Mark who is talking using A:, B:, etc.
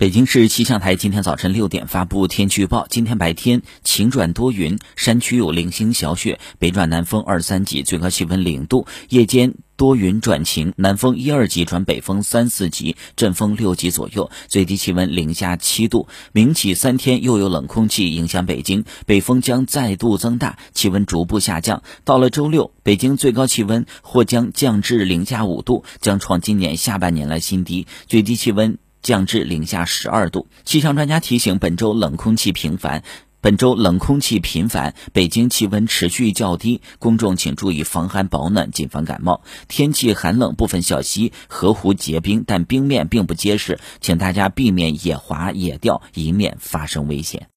A: 北京市气象台今天早晨六点发布天气预报：今天白天晴转多云，山区有零星小雪，北转南风二三级，最高气温零度。夜间多云转晴，南风一二级转北风三四级，阵风六级左右，最低气温零下七度。明起三天又有冷空气影响北京，北风将再度增大，气温逐步下降。到了周六，北京最高气温或将降至零下五度，将创今年下半年来新低，最低气温。降至零下十二度。气象专家提醒，本周冷空气频繁，本周冷空气频繁，北京气温持续较低，公众请注意防寒保暖，谨防感冒。天气寒冷，部分小溪、河湖结冰，但冰面并不结实，请大家避免野滑野钓，以免发生危险。